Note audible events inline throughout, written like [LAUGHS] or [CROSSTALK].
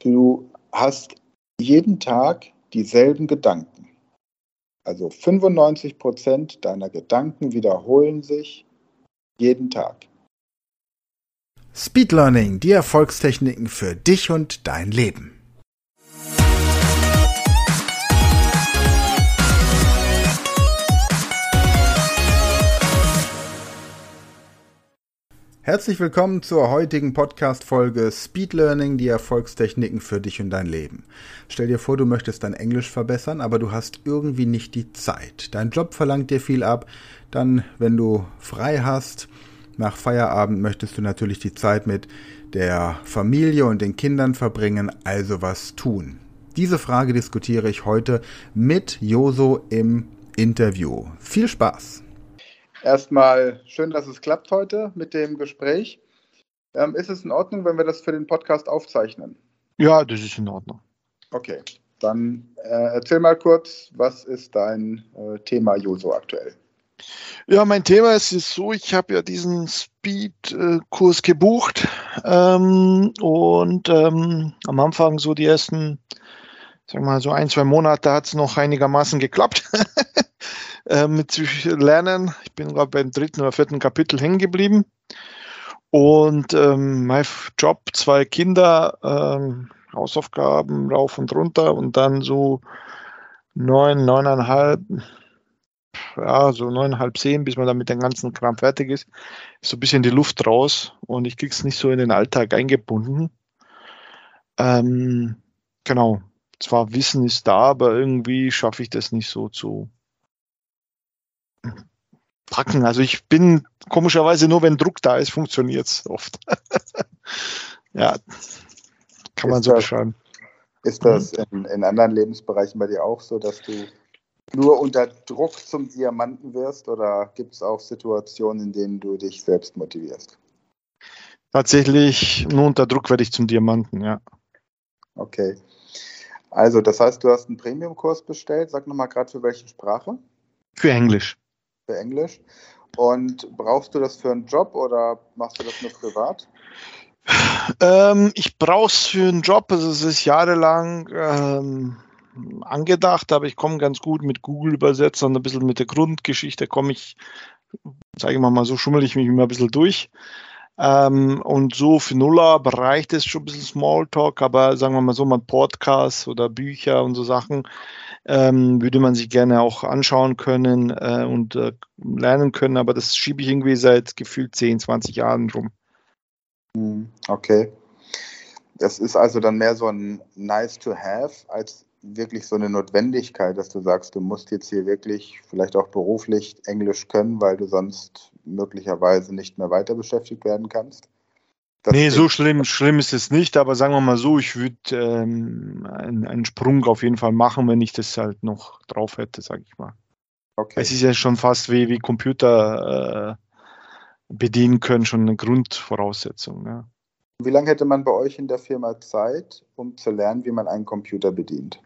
Du hast jeden Tag dieselben Gedanken. Also 95 Prozent deiner Gedanken wiederholen sich jeden Tag. Speed Learning, die Erfolgstechniken für dich und dein Leben. Herzlich willkommen zur heutigen Podcast-Folge Speed Learning, die Erfolgstechniken für dich und dein Leben. Stell dir vor, du möchtest dein Englisch verbessern, aber du hast irgendwie nicht die Zeit. Dein Job verlangt dir viel ab. Dann, wenn du frei hast, nach Feierabend möchtest du natürlich die Zeit mit der Familie und den Kindern verbringen, also was tun. Diese Frage diskutiere ich heute mit Joso im Interview. Viel Spaß! Erstmal schön, dass es klappt heute mit dem Gespräch. Ähm, ist es in Ordnung, wenn wir das für den Podcast aufzeichnen? Ja, das ist in Ordnung. Okay, dann äh, erzähl mal kurz, was ist dein äh, Thema Joso aktuell? Ja, mein Thema ist, ist so, ich habe ja diesen Speed-Kurs gebucht ähm, und ähm, am Anfang so die ersten, sag mal so ein, zwei Monate hat es noch einigermaßen geklappt. [LAUGHS] äh, mit Lernen. Ich bin gerade beim dritten oder vierten Kapitel hängen geblieben. Und ähm, mein Job, zwei Kinder, ähm, Hausaufgaben rauf und runter und dann so neun, neuneinhalb, ja, so neuneinhalb, zehn, bis man dann mit dem ganzen Kram fertig ist, ist so ein bisschen die Luft raus und ich krieg's nicht so in den Alltag eingebunden. Ähm, genau. Zwar Wissen ist da, aber irgendwie schaffe ich das nicht so zu, packen. Also ich bin komischerweise nur, wenn Druck da ist, funktioniert es oft. [LAUGHS] ja, kann man ist so das, beschreiben. Ist das mhm. in, in anderen Lebensbereichen bei dir auch so, dass du nur unter Druck zum Diamanten wirst oder gibt es auch Situationen, in denen du dich selbst motivierst? Tatsächlich, nur unter Druck werde ich zum Diamanten, ja. Okay. Also, das heißt, du hast einen Premium-Kurs bestellt. Sag nochmal gerade für welche Sprache? Für Englisch für Englisch. Und brauchst du das für einen Job oder machst du das nur privat? Ähm, ich brauche es für einen Job. Also es ist jahrelang ähm, angedacht, aber ich komme ganz gut mit Google-Übersetzern, ein bisschen mit der Grundgeschichte komme ich, sage ich mal, so schummel ich mich immer ein bisschen durch. Ähm, und so für Nuller reicht es schon ein bisschen Smalltalk, aber sagen wir mal so, mal Podcasts oder Bücher und so Sachen ähm, würde man sich gerne auch anschauen können äh, und äh, lernen können, aber das schiebe ich irgendwie seit gefühlt 10, 20 Jahren rum. Hm, okay. Das ist also dann mehr so ein nice to have als wirklich so eine Notwendigkeit, dass du sagst, du musst jetzt hier wirklich vielleicht auch beruflich Englisch können, weil du sonst möglicherweise nicht mehr weiter beschäftigt werden kannst? Das nee, so schlimm, schlimm ist es nicht, aber sagen wir mal so, ich würde ähm, einen, einen, Sprung auf jeden Fall machen, wenn ich das halt noch drauf hätte, sage ich mal. Okay. Es ist ja schon fast wie, wie Computer äh, bedienen können, schon eine Grundvoraussetzung. Ja. Wie lange hätte man bei euch in der Firma Zeit, um zu lernen, wie man einen Computer bedient?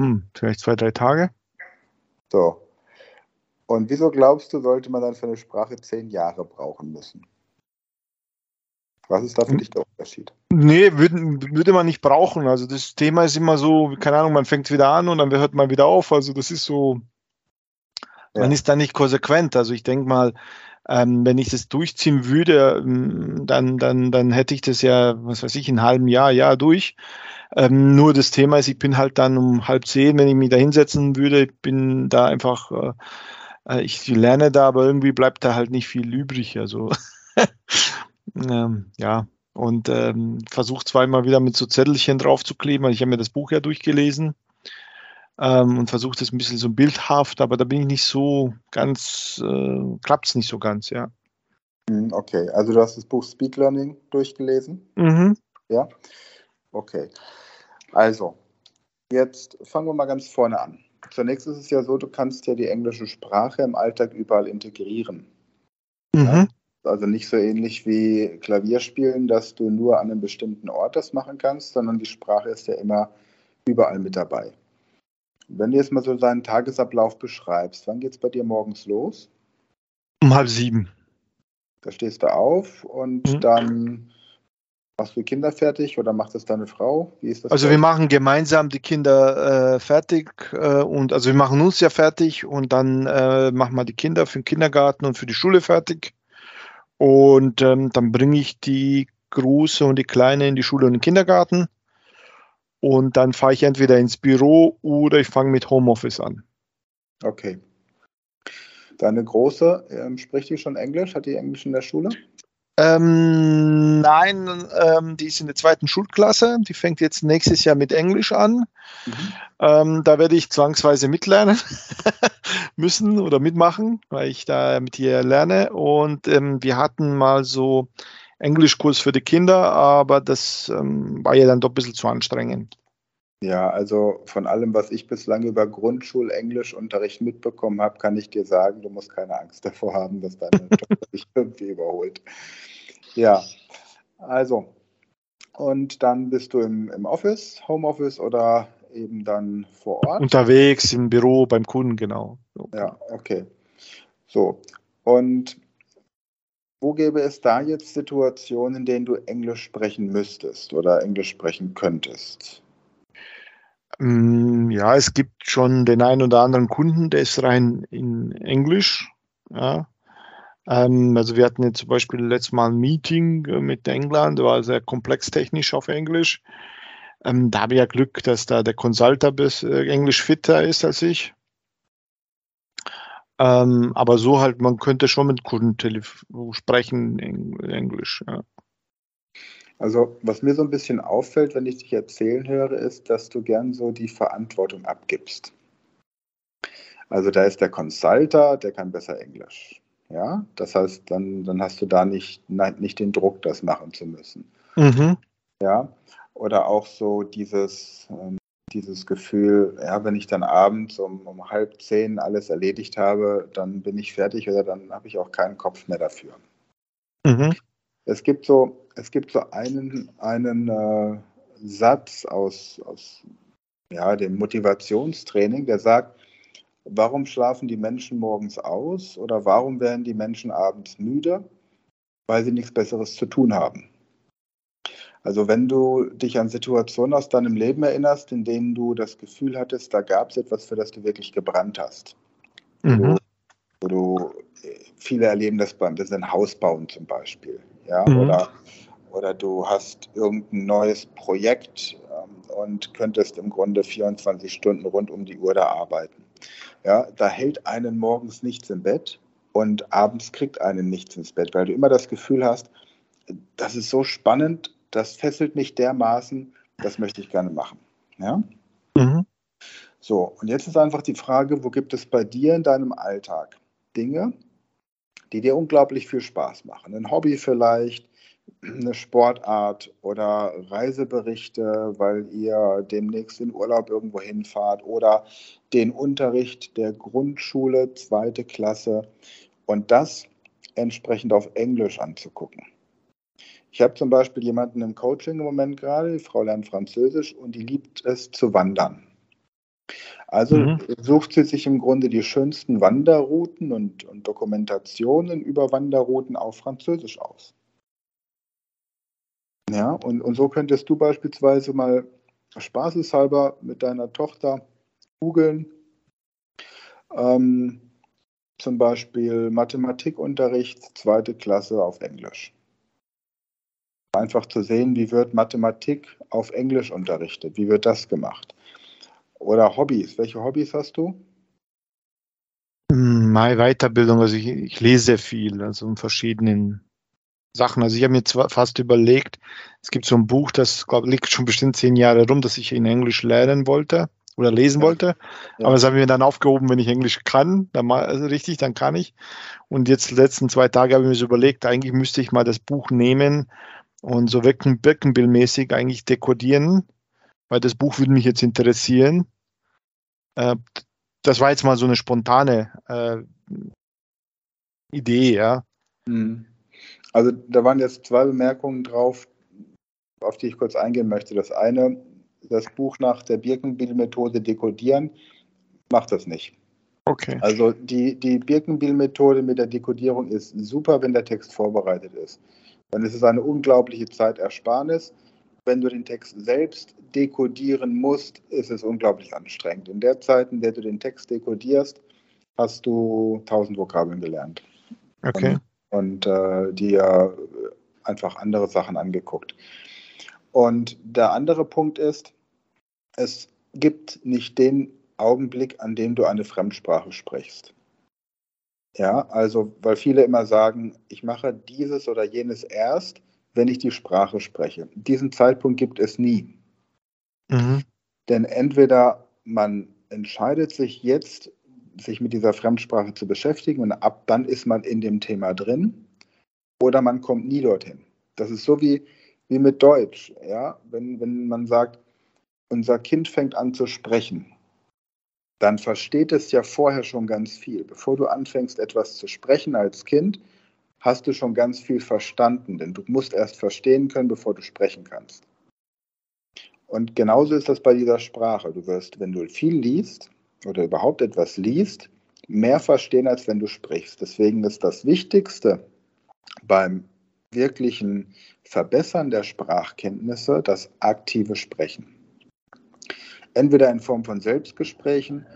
Hm, vielleicht zwei, drei Tage. So, und wieso glaubst du, sollte man dann für eine Sprache zehn Jahre brauchen müssen? Was ist da für hm. dich der Unterschied? Nee, würde, würde man nicht brauchen. Also das Thema ist immer so, keine Ahnung, man fängt wieder an und dann hört man wieder auf. Also das ist so, ja. man ist da nicht konsequent. Also ich denke mal, ähm, wenn ich das durchziehen würde, ähm, dann, dann, dann hätte ich das ja, was weiß ich, in einem halben Jahr, Jahr durch. Ähm, nur das Thema ist, ich bin halt dann um halb zehn, wenn ich mich da hinsetzen würde, ich bin da einfach äh, äh, ich lerne da, aber irgendwie bleibt da halt nicht viel übrig. Also [LAUGHS] ähm, ja, und ähm, versuche zweimal wieder mit so Zettelchen drauf zu kleben. Ich habe mir das Buch ja durchgelesen ähm, und versuche das ein bisschen so bildhaft, aber da bin ich nicht so ganz, äh, klappt es nicht so ganz, ja. Hm, okay, also du hast das Buch Speed Learning durchgelesen? Mhm. Ja. Okay. Also, jetzt fangen wir mal ganz vorne an. Zunächst ist es ja so, du kannst ja die englische Sprache im Alltag überall integrieren. Mhm. Ja? Also nicht so ähnlich wie Klavierspielen, dass du nur an einem bestimmten Ort das machen kannst, sondern die Sprache ist ja immer überall mit dabei. Wenn du jetzt mal so deinen Tagesablauf beschreibst, wann geht es bei dir morgens los? Um halb sieben. Da stehst du auf und mhm. dann Machst du die Kinder fertig oder macht das deine Frau? Wie ist das? Also wir machen gemeinsam die Kinder äh, fertig äh, und also wir machen uns ja fertig und dann äh, machen wir die Kinder für den Kindergarten und für die Schule fertig. Und ähm, dann bringe ich die Große und die Kleine in die Schule und den Kindergarten. Und dann fahre ich entweder ins Büro oder ich fange mit Homeoffice an. Okay. Deine Große, ähm, spricht die schon Englisch? Hat die Englisch in der Schule? Ähm, nein, ähm, die ist in der zweiten Schulklasse. Die fängt jetzt nächstes Jahr mit Englisch an. Mhm. Ähm, da werde ich zwangsweise mitlernen [LAUGHS] müssen oder mitmachen, weil ich da mit ihr lerne. Und ähm, wir hatten mal so Englischkurs für die Kinder, aber das ähm, war ja dann doch ein bisschen zu anstrengend. Ja, also von allem, was ich bislang über Grundschulenglischunterricht mitbekommen habe, kann ich dir sagen, du musst keine Angst davor haben, dass deine [LAUGHS] Tochter dich irgendwie überholt. Ja, also, und dann bist du im, im Office, Homeoffice oder eben dann vor Ort? Unterwegs im Büro beim Kunden, genau. Ja, okay. So, und wo gäbe es da jetzt Situationen, in denen du Englisch sprechen müsstest oder Englisch sprechen könntest? Mm, ja, es gibt schon den einen oder anderen Kunden, der ist rein in Englisch. Ja. Ähm, also wir hatten jetzt zum Beispiel letztes Mal ein Meeting äh, mit England, war sehr komplex technisch auf Englisch. Ähm, da habe ich ja Glück, dass da der Consulter bis äh, Englisch fitter ist als ich. Ähm, aber so halt, man könnte schon mit Kunden sprechen in Englisch. Ja. Also, was mir so ein bisschen auffällt, wenn ich dich erzählen höre, ist, dass du gern so die Verantwortung abgibst. Also, da ist der Consulter, der kann besser Englisch. Ja, das heißt, dann, dann hast du da nicht, nicht den Druck, das machen zu müssen. Mhm. Ja, oder auch so dieses, ähm, dieses Gefühl, ja, wenn ich dann abends um, um halb zehn alles erledigt habe, dann bin ich fertig oder dann habe ich auch keinen Kopf mehr dafür. Mhm. Es gibt so, es gibt so einen, einen äh, Satz aus, aus ja, dem Motivationstraining, der sagt, warum schlafen die Menschen morgens aus oder warum werden die Menschen abends müde? Weil sie nichts Besseres zu tun haben. Also wenn du dich an Situationen aus deinem Leben erinnerst, in denen du das Gefühl hattest, da gab es etwas, für das du wirklich gebrannt hast. Mhm. Wo, du, viele erleben das beim das ein Haus bauen zum Beispiel ja, mhm. oder, oder du hast irgendein neues Projekt ähm, und könntest im Grunde 24 Stunden rund um die Uhr da arbeiten. Ja, da hält einen morgens nichts im Bett und abends kriegt einen nichts ins Bett, weil du immer das Gefühl hast, das ist so spannend, das fesselt mich dermaßen, das möchte ich gerne machen. Ja? Mhm. So, und jetzt ist einfach die Frage, wo gibt es bei dir in deinem Alltag Dinge, die dir unglaublich viel Spaß machen. Ein Hobby vielleicht, eine Sportart oder Reiseberichte, weil ihr demnächst in Urlaub irgendwo hinfahrt oder den Unterricht der Grundschule, zweite Klasse und das entsprechend auf Englisch anzugucken. Ich habe zum Beispiel jemanden im Coaching im Moment gerade, die Frau lernt Französisch und die liebt es zu wandern. Also mhm. sucht sie sich im Grunde die schönsten Wanderrouten und, und Dokumentationen über Wanderrouten auf Französisch aus. Ja, und, und so könntest du beispielsweise mal spaßeshalber mit deiner Tochter googeln, ähm, zum Beispiel Mathematikunterricht, zweite Klasse auf Englisch. Einfach zu sehen, wie wird Mathematik auf Englisch unterrichtet, wie wird das gemacht. Oder Hobbys. Welche Hobbys hast du? Meine Weiterbildung, also ich, ich lese sehr viel, also in verschiedenen Sachen. Also ich habe mir zwar fast überlegt, es gibt so ein Buch, das glaube liegt schon bestimmt zehn Jahre rum, das ich in Englisch lernen wollte oder lesen ja. wollte. Ja. Aber das habe ich mir dann aufgehoben, wenn ich Englisch kann, dann mal also richtig, dann kann ich. Und jetzt die letzten zwei Tage habe ich mir so überlegt, eigentlich müsste ich mal das Buch nehmen und so Birkenbill-mäßig eigentlich dekodieren, weil das Buch würde mich jetzt interessieren. Äh, das war jetzt mal so eine spontane äh, Idee, ja. Mhm. Also da waren jetzt zwei Bemerkungen drauf, auf die ich kurz eingehen möchte. Das eine, das Buch nach der Birkenbiel-Methode dekodieren, macht das nicht. Okay. Also die, die Birkenbiel-Methode mit der Dekodierung ist super, wenn der Text vorbereitet ist. dann ist es eine unglaubliche Zeitersparnis. Wenn du den Text selbst dekodieren musst, ist es unglaublich anstrengend. In der Zeit, in der du den Text dekodierst, hast du 1000 Vokabeln gelernt. Okay. Und, und äh, dir einfach andere Sachen angeguckt. Und der andere Punkt ist, es gibt nicht den Augenblick, an dem du eine Fremdsprache sprichst. Ja, also, weil viele immer sagen, ich mache dieses oder jenes erst, wenn ich die Sprache spreche. Diesen Zeitpunkt gibt es nie. Mhm. Denn entweder man entscheidet sich jetzt, sich mit dieser Fremdsprache zu beschäftigen und ab dann ist man in dem Thema drin, oder man kommt nie dorthin. Das ist so wie, wie mit Deutsch. Ja? Wenn, wenn man sagt, unser Kind fängt an zu sprechen, dann versteht es ja vorher schon ganz viel. Bevor du anfängst, etwas zu sprechen als Kind, hast du schon ganz viel verstanden, denn du musst erst verstehen können, bevor du sprechen kannst. Und genauso ist das bei dieser Sprache. Du wirst, wenn du viel liest oder überhaupt etwas liest, mehr verstehen, als wenn du sprichst. Deswegen ist das Wichtigste beim wirklichen Verbessern der Sprachkenntnisse das aktive Sprechen entweder in Form von Selbstgesprächen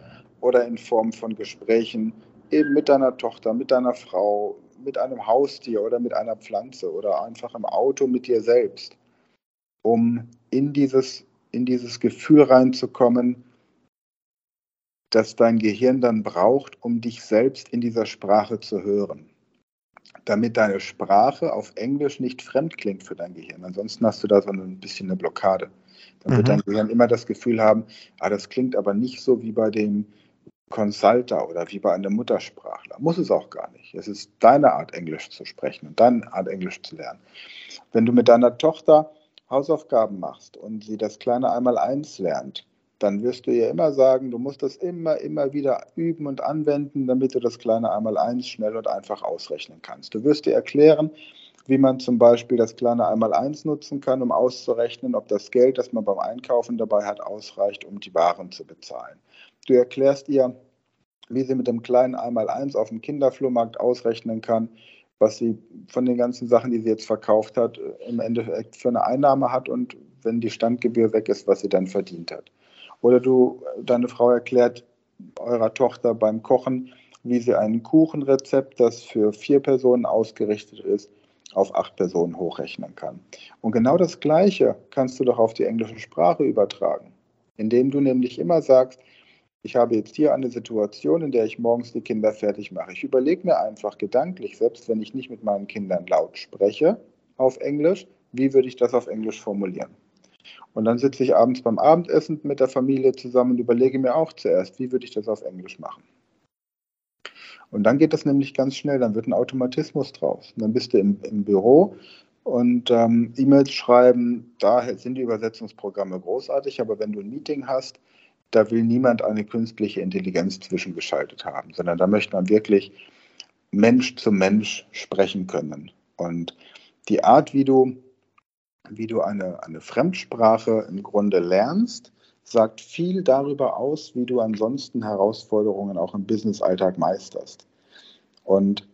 oder in Form von Gesprächen eben mit deiner Tochter, mit deiner Frau, mit einem Haustier oder mit einer Pflanze oder einfach im Auto mit dir selbst, um in dieses, in dieses Gefühl reinzukommen, das dein Gehirn dann braucht, um dich selbst in dieser Sprache zu hören. Damit deine Sprache auf Englisch nicht fremd klingt für dein Gehirn. Ansonsten hast du da so ein bisschen eine Blockade. Dann wird mhm. dein Gehirn immer das Gefühl haben, ah, das klingt aber nicht so wie bei dem Consulter oder wie bei einem Muttersprachler. Muss es auch gar nicht. Es ist deine Art, Englisch zu sprechen und deine Art, Englisch zu lernen. Wenn du mit deiner Tochter Hausaufgaben machst und sie das kleine Einmal-Eins lernt, dann wirst du ihr immer sagen, du musst das immer, immer wieder üben und anwenden, damit du das kleine Einmal-Eins schnell und einfach ausrechnen kannst. Du wirst ihr erklären, wie man zum Beispiel das kleine Einmal-Eins nutzen kann, um auszurechnen, ob das Geld, das man beim Einkaufen dabei hat, ausreicht, um die Waren zu bezahlen. Du erklärst ihr, wie sie mit dem kleinen Einmal-Eins auf dem Kinderflohmarkt ausrechnen kann, was sie von den ganzen Sachen, die sie jetzt verkauft hat, im Endeffekt für eine Einnahme hat und wenn die Standgebühr weg ist, was sie dann verdient hat. Oder du, deine Frau erklärt eurer Tochter beim Kochen, wie sie ein Kuchenrezept, das für vier Personen ausgerichtet ist, auf acht Personen hochrechnen kann. Und genau das Gleiche kannst du doch auf die englische Sprache übertragen, indem du nämlich immer sagst, ich habe jetzt hier eine Situation, in der ich morgens die Kinder fertig mache. Ich überlege mir einfach gedanklich, selbst wenn ich nicht mit meinen Kindern laut spreche auf Englisch, wie würde ich das auf Englisch formulieren? Und dann sitze ich abends beim Abendessen mit der Familie zusammen und überlege mir auch zuerst, wie würde ich das auf Englisch machen. Und dann geht das nämlich ganz schnell, dann wird ein Automatismus draus. Und dann bist du im, im Büro und ähm, E-Mails schreiben, da sind die Übersetzungsprogramme großartig, aber wenn du ein Meeting hast, da will niemand eine künstliche Intelligenz zwischengeschaltet haben, sondern da möchte man wirklich Mensch zu Mensch sprechen können. Und die Art, wie du, wie du eine, eine Fremdsprache im Grunde lernst, sagt viel darüber aus, wie du ansonsten Herausforderungen auch im Business-Alltag meisterst. Und,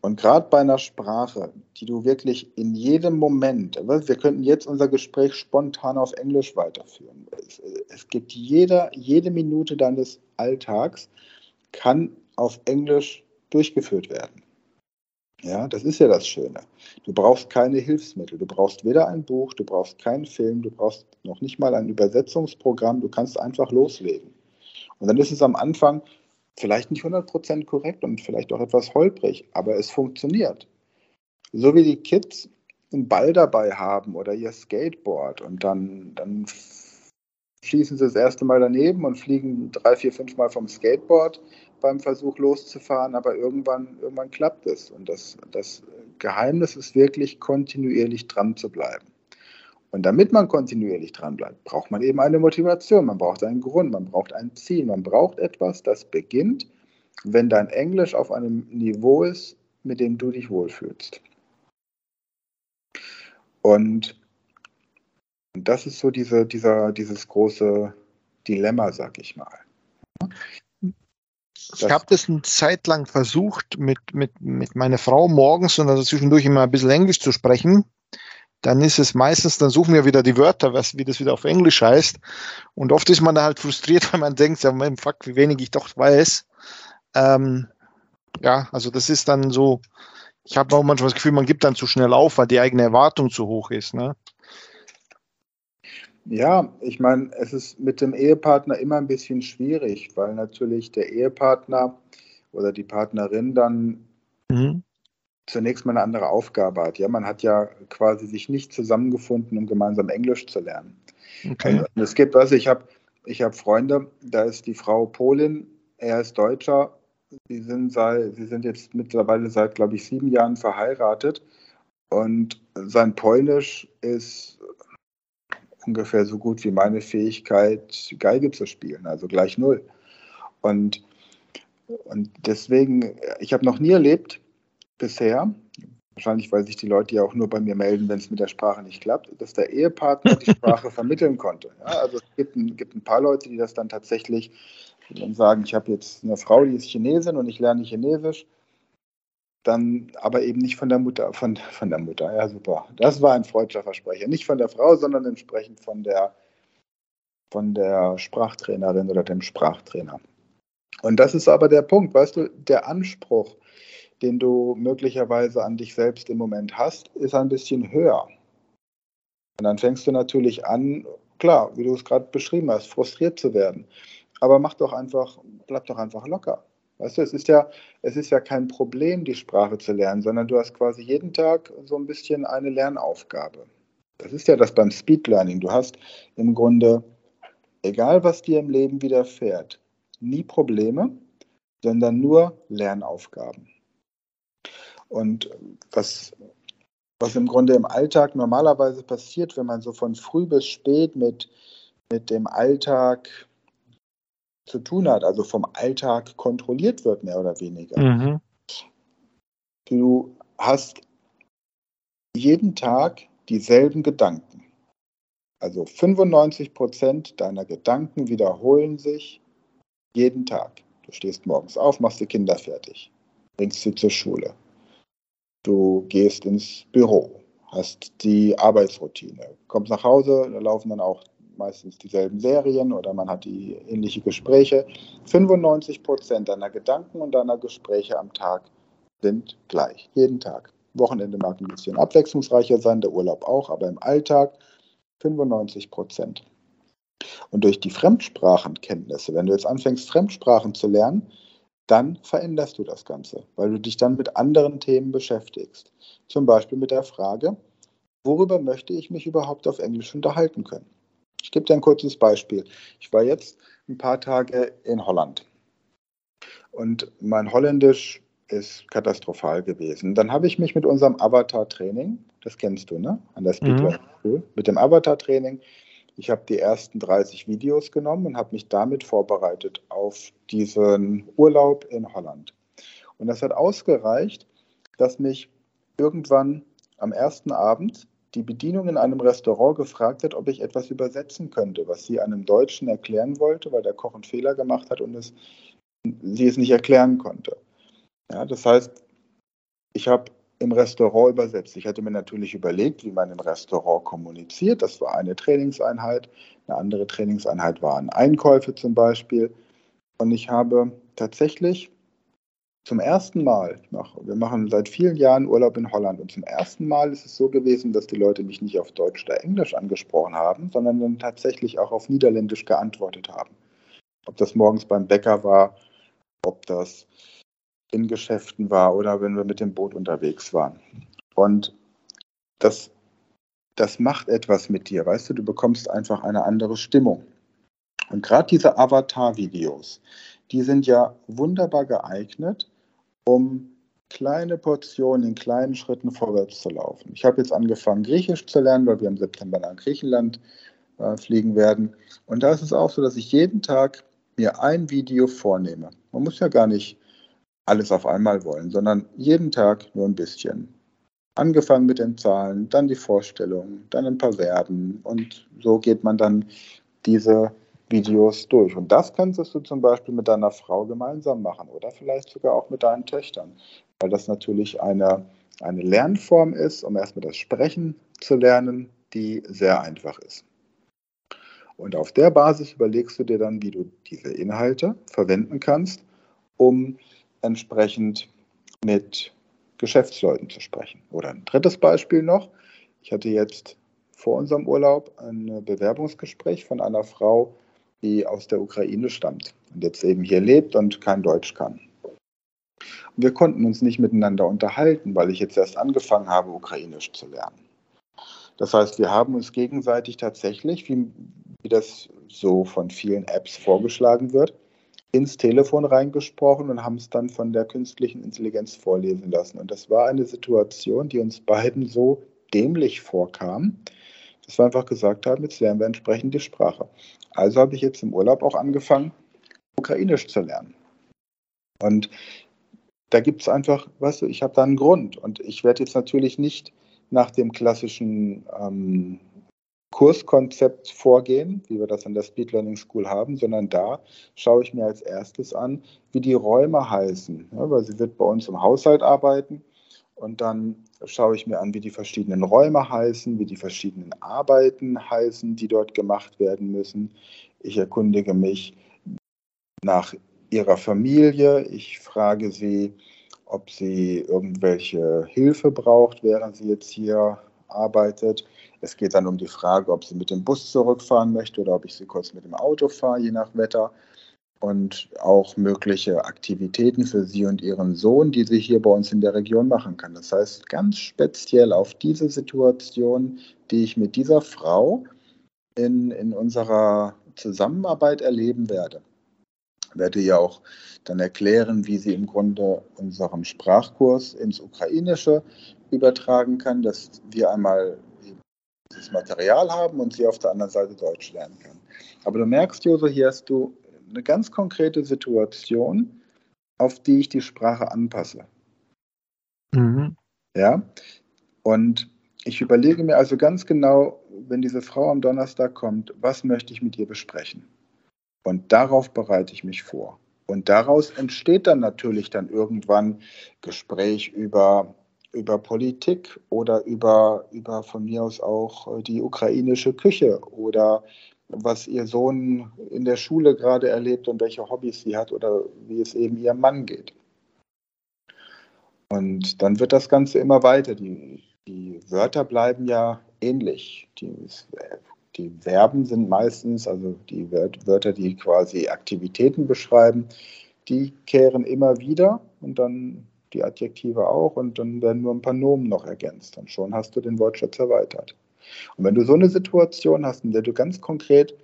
und gerade bei einer Sprache, die du wirklich in jedem Moment, wir könnten jetzt unser Gespräch spontan auf Englisch weiterführen. Es, es gibt jeder, jede Minute deines Alltags kann auf Englisch durchgeführt werden. Ja, das ist ja das Schöne. Du brauchst keine Hilfsmittel. Du brauchst weder ein Buch, du brauchst keinen Film, du brauchst noch nicht mal ein Übersetzungsprogramm. Du kannst einfach loslegen. Und dann ist es am Anfang vielleicht nicht 100% korrekt und vielleicht auch etwas holprig, aber es funktioniert. So wie die Kids einen Ball dabei haben oder ihr Skateboard und dann, dann schießen sie das erste Mal daneben und fliegen drei, vier, fünf Mal vom Skateboard beim Versuch loszufahren, aber irgendwann, irgendwann klappt es. Und das, das Geheimnis ist wirklich kontinuierlich dran zu bleiben. Und damit man kontinuierlich dran bleibt, braucht man eben eine Motivation, man braucht einen Grund, man braucht ein Ziel, man braucht etwas, das beginnt, wenn dein Englisch auf einem Niveau ist, mit dem du dich wohlfühlst. Und das ist so diese, dieser, dieses große Dilemma, sag ich mal. Ich habe das eine Zeit lang versucht, mit, mit, mit meiner Frau morgens und also zwischendurch immer ein bisschen Englisch zu sprechen. Dann ist es meistens, dann suchen wir wieder die Wörter, was, wie das wieder auf Englisch heißt. Und oft ist man da halt frustriert, [LAUGHS] weil man denkt, ja, mein Fuck, wie wenig ich doch weiß. Ähm, ja, also das ist dann so, ich habe auch manchmal das Gefühl, man gibt dann zu schnell auf, weil die eigene Erwartung zu hoch ist. Ne? Ja, ich meine, es ist mit dem Ehepartner immer ein bisschen schwierig, weil natürlich der Ehepartner oder die Partnerin dann mhm. zunächst mal eine andere Aufgabe hat. Ja, man hat ja quasi sich nicht zusammengefunden, um gemeinsam Englisch zu lernen. Okay. Also, es gibt, also ich habe ich hab Freunde, da ist die Frau Polin, er ist Deutscher. Sie sind, seit, sie sind jetzt mittlerweile seit, glaube ich, sieben Jahren verheiratet. Und sein Polnisch ist ungefähr so gut wie meine Fähigkeit, Geige zu spielen, also gleich null. Und, und deswegen, ich habe noch nie erlebt bisher, wahrscheinlich weil sich die Leute ja auch nur bei mir melden, wenn es mit der Sprache nicht klappt, dass der Ehepartner die [LAUGHS] Sprache vermitteln konnte. Ja, also es gibt ein, gibt ein paar Leute, die das dann tatsächlich dann sagen, ich habe jetzt eine Frau, die ist Chinesin und ich lerne Chinesisch dann aber eben nicht von der Mutter, von, von der Mutter, ja super. Das war ein freudscher Versprecher. Nicht von der Frau, sondern entsprechend von der, von der Sprachtrainerin oder dem Sprachtrainer. Und das ist aber der Punkt, weißt du, der Anspruch, den du möglicherweise an dich selbst im Moment hast, ist ein bisschen höher. Und dann fängst du natürlich an, klar, wie du es gerade beschrieben hast, frustriert zu werden. Aber mach doch einfach, bleib doch einfach locker. Weißt du, es ist ja, es ist ja kein Problem, die Sprache zu lernen, sondern du hast quasi jeden Tag so ein bisschen eine Lernaufgabe. Das ist ja das beim Speed Learning. Du hast im Grunde, egal was dir im Leben widerfährt, nie Probleme, sondern nur Lernaufgaben. Und was, was im Grunde im Alltag normalerweise passiert, wenn man so von früh bis spät mit, mit dem Alltag zu tun hat, also vom Alltag kontrolliert wird, mehr oder weniger. Mhm. Du hast jeden Tag dieselben Gedanken. Also 95 Prozent deiner Gedanken wiederholen sich jeden Tag. Du stehst morgens auf, machst die Kinder fertig, bringst sie zur Schule. Du gehst ins Büro, hast die Arbeitsroutine, kommst nach Hause, da laufen dann auch meistens dieselben Serien oder man hat die ähnliche Gespräche. 95 Prozent deiner Gedanken und deiner Gespräche am Tag sind gleich, jeden Tag. Wochenende mag ein bisschen abwechslungsreicher sein, der Urlaub auch, aber im Alltag 95 Prozent. Und durch die Fremdsprachenkenntnisse, wenn du jetzt anfängst, Fremdsprachen zu lernen, dann veränderst du das Ganze, weil du dich dann mit anderen Themen beschäftigst. Zum Beispiel mit der Frage, worüber möchte ich mich überhaupt auf Englisch unterhalten können? Ich gebe dir ein kurzes Beispiel. Ich war jetzt ein paar Tage in Holland und mein Holländisch ist katastrophal gewesen. Dann habe ich mich mit unserem Avatar-Training, das kennst du, ne? An der Speedway mhm. mit dem Avatar-Training, ich habe die ersten 30 Videos genommen und habe mich damit vorbereitet auf diesen Urlaub in Holland. Und das hat ausgereicht, dass mich irgendwann am ersten Abend die Bedienung in einem Restaurant gefragt hat, ob ich etwas übersetzen könnte, was sie einem Deutschen erklären wollte, weil der Koch einen Fehler gemacht hat und es, sie es nicht erklären konnte. Ja, das heißt, ich habe im Restaurant übersetzt. Ich hatte mir natürlich überlegt, wie man im Restaurant kommuniziert. Das war eine Trainingseinheit. Eine andere Trainingseinheit waren Einkäufe zum Beispiel. Und ich habe tatsächlich zum ersten Mal, wir machen seit vielen Jahren Urlaub in Holland und zum ersten Mal ist es so gewesen, dass die Leute mich nicht auf Deutsch oder Englisch angesprochen haben, sondern dann tatsächlich auch auf Niederländisch geantwortet haben. Ob das morgens beim Bäcker war, ob das in Geschäften war oder wenn wir mit dem Boot unterwegs waren. Und das, das macht etwas mit dir, weißt du, du bekommst einfach eine andere Stimmung. Und gerade diese Avatar-Videos, die sind ja wunderbar geeignet, um kleine Portionen in kleinen Schritten vorwärts zu laufen. Ich habe jetzt angefangen, Griechisch zu lernen, weil wir im September nach Griechenland äh, fliegen werden. Und da ist es auch so, dass ich jeden Tag mir ein Video vornehme. Man muss ja gar nicht alles auf einmal wollen, sondern jeden Tag nur ein bisschen. Angefangen mit den Zahlen, dann die Vorstellung, dann ein paar Verben und so geht man dann diese Videos durch. Und das kannst du zum Beispiel mit deiner Frau gemeinsam machen oder vielleicht sogar auch mit deinen Töchtern, weil das natürlich eine, eine Lernform ist, um erstmal das Sprechen zu lernen, die sehr einfach ist. Und auf der Basis überlegst du dir dann, wie du diese Inhalte verwenden kannst, um entsprechend mit Geschäftsleuten zu sprechen. Oder ein drittes Beispiel noch. Ich hatte jetzt vor unserem Urlaub ein Bewerbungsgespräch von einer Frau, die aus der Ukraine stammt und jetzt eben hier lebt und kein Deutsch kann. Und wir konnten uns nicht miteinander unterhalten, weil ich jetzt erst angefangen habe, Ukrainisch zu lernen. Das heißt, wir haben uns gegenseitig tatsächlich, wie, wie das so von vielen Apps vorgeschlagen wird, ins Telefon reingesprochen und haben es dann von der künstlichen Intelligenz vorlesen lassen. Und das war eine Situation, die uns beiden so dämlich vorkam, dass wir einfach gesagt haben, jetzt lernen wir entsprechend die Sprache. Also habe ich jetzt im Urlaub auch angefangen, Ukrainisch zu lernen. Und da gibt es einfach, weißt du, ich habe da einen Grund. Und ich werde jetzt natürlich nicht nach dem klassischen ähm, Kurskonzept vorgehen, wie wir das an der Speed Learning School haben, sondern da schaue ich mir als erstes an, wie die Räume heißen. Ja, weil sie wird bei uns im Haushalt arbeiten und dann schaue ich mir an, wie die verschiedenen Räume heißen, wie die verschiedenen Arbeiten heißen, die dort gemacht werden müssen. Ich erkundige mich nach ihrer Familie. Ich frage sie, ob sie irgendwelche Hilfe braucht, während sie jetzt hier arbeitet. Es geht dann um die Frage, ob sie mit dem Bus zurückfahren möchte oder ob ich sie kurz mit dem Auto fahre, je nach Wetter und auch mögliche Aktivitäten für sie und ihren Sohn, die sie hier bei uns in der Region machen kann. Das heißt, ganz speziell auf diese Situation, die ich mit dieser Frau in, in unserer Zusammenarbeit erleben werde. Ich werde ihr auch dann erklären, wie sie im Grunde unseren Sprachkurs ins Ukrainische übertragen kann, dass wir einmal dieses Material haben und sie auf der anderen Seite Deutsch lernen kann. Aber du merkst, Jose, hier hast du eine ganz konkrete Situation, auf die ich die Sprache anpasse. Mhm. Ja, und ich überlege mir also ganz genau, wenn diese Frau am Donnerstag kommt, was möchte ich mit ihr besprechen? Und darauf bereite ich mich vor. Und daraus entsteht dann natürlich dann irgendwann Gespräch über, über Politik oder über, über von mir aus auch die ukrainische Küche oder was ihr Sohn in der Schule gerade erlebt und welche Hobbys sie hat oder wie es eben ihrem Mann geht. Und dann wird das Ganze immer weiter. Die, die Wörter bleiben ja ähnlich. Die, die Verben sind meistens, also die Wörter, die quasi Aktivitäten beschreiben, die kehren immer wieder und dann die Adjektive auch und dann werden nur ein paar Nomen noch ergänzt und schon hast du den Wortschatz erweitert. Und wenn du so eine Situation hast, in der du ganz konkret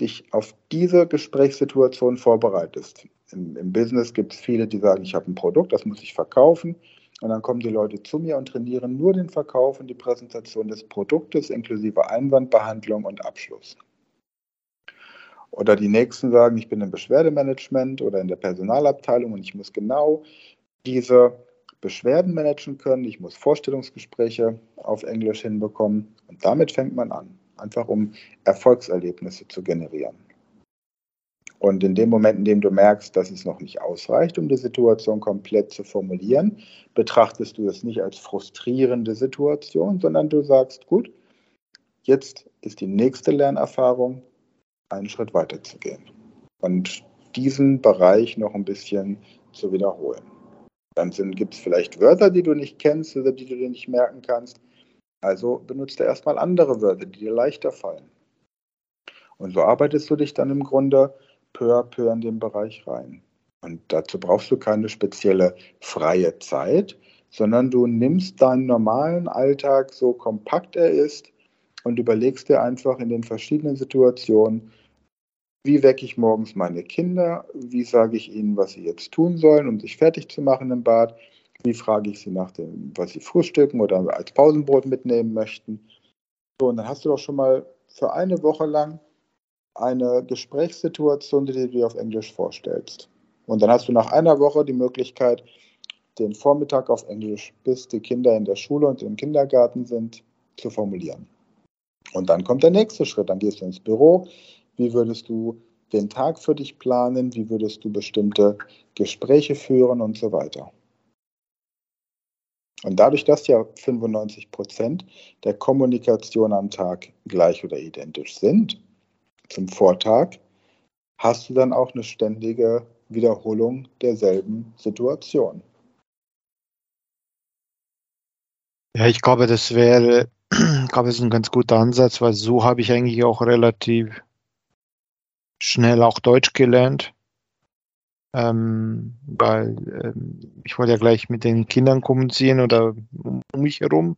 dich auf diese Gesprächssituation vorbereitest. Im, im Business gibt es viele, die sagen, ich habe ein Produkt, das muss ich verkaufen. Und dann kommen die Leute zu mir und trainieren nur den Verkauf und die Präsentation des Produktes inklusive Einwandbehandlung und Abschluss. Oder die nächsten sagen, ich bin im Beschwerdemanagement oder in der Personalabteilung und ich muss genau diese Beschwerden managen können, ich muss Vorstellungsgespräche auf Englisch hinbekommen und damit fängt man an, einfach um Erfolgserlebnisse zu generieren. Und in dem Moment, in dem du merkst, dass es noch nicht ausreicht, um die Situation komplett zu formulieren, betrachtest du es nicht als frustrierende Situation, sondern du sagst, gut, jetzt ist die nächste Lernerfahrung, einen Schritt weiter zu gehen und diesen Bereich noch ein bisschen zu wiederholen. Dann gibt es vielleicht Wörter, die du nicht kennst oder die du dir nicht merken kannst. Also benutzt erstmal andere Wörter, die dir leichter fallen. Und so arbeitest du dich dann im Grunde peu à peu in den Bereich rein. Und dazu brauchst du keine spezielle freie Zeit, sondern du nimmst deinen normalen Alltag so kompakt er ist und überlegst dir einfach in den verschiedenen Situationen, wie wecke ich morgens meine Kinder? Wie sage ich ihnen, was sie jetzt tun sollen, um sich fertig zu machen im Bad? Wie frage ich sie nach dem, was sie frühstücken oder als Pausenbrot mitnehmen möchten? So, und dann hast du doch schon mal für eine Woche lang eine Gesprächssituation, die du dir auf Englisch vorstellst. Und dann hast du nach einer Woche die Möglichkeit, den Vormittag auf Englisch, bis die Kinder in der Schule und im Kindergarten sind, zu formulieren. Und dann kommt der nächste Schritt. Dann gehst du ins Büro, wie würdest du den Tag für dich planen, wie würdest du bestimmte Gespräche führen und so weiter. Und dadurch, dass ja 95 Prozent der Kommunikation am Tag gleich oder identisch sind, zum Vortag, hast du dann auch eine ständige Wiederholung derselben Situation. Ja, ich glaube, das wäre, [CLEARS THROAT] ich glaube, das ist ein ganz guter Ansatz, weil so habe ich eigentlich auch relativ schnell auch Deutsch gelernt. Ähm, weil ähm, ich wollte ja gleich mit den Kindern kommunizieren oder um, um mich herum.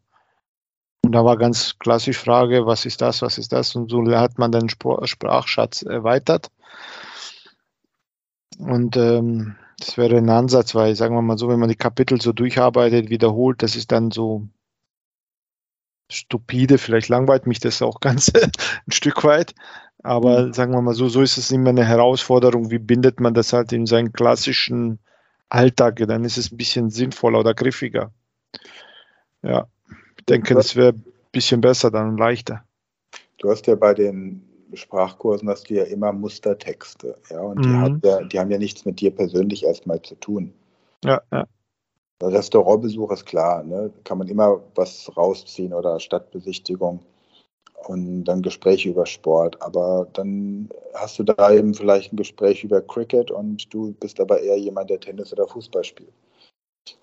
Und da war ganz klassisch Frage, was ist das, was ist das? Und so hat man den Sprachschatz erweitert. Und ähm, das wäre ein Ansatz, weil, sagen wir mal so, wenn man die Kapitel so durcharbeitet, wiederholt, das ist dann so stupide, vielleicht langweilt mich das auch [LAUGHS] ganz ein Stück weit. Aber mhm. sagen wir mal so, so ist es immer eine Herausforderung, wie bindet man das halt in seinen klassischen Alltag, dann ist es ein bisschen sinnvoller oder griffiger. Ja, ich denke, das wäre ein bisschen besser dann und leichter. Du hast ja bei den Sprachkursen hast du ja immer Mustertexte, ja, und mhm. die, ja, die haben ja nichts mit dir persönlich erstmal zu tun. Ja, ja. Restaurantbesuch ist klar, ne? kann man immer was rausziehen oder Stadtbesichtigung und dann Gespräche über Sport. Aber dann hast du da eben vielleicht ein Gespräch über Cricket und du bist aber eher jemand, der Tennis oder Fußball spielt.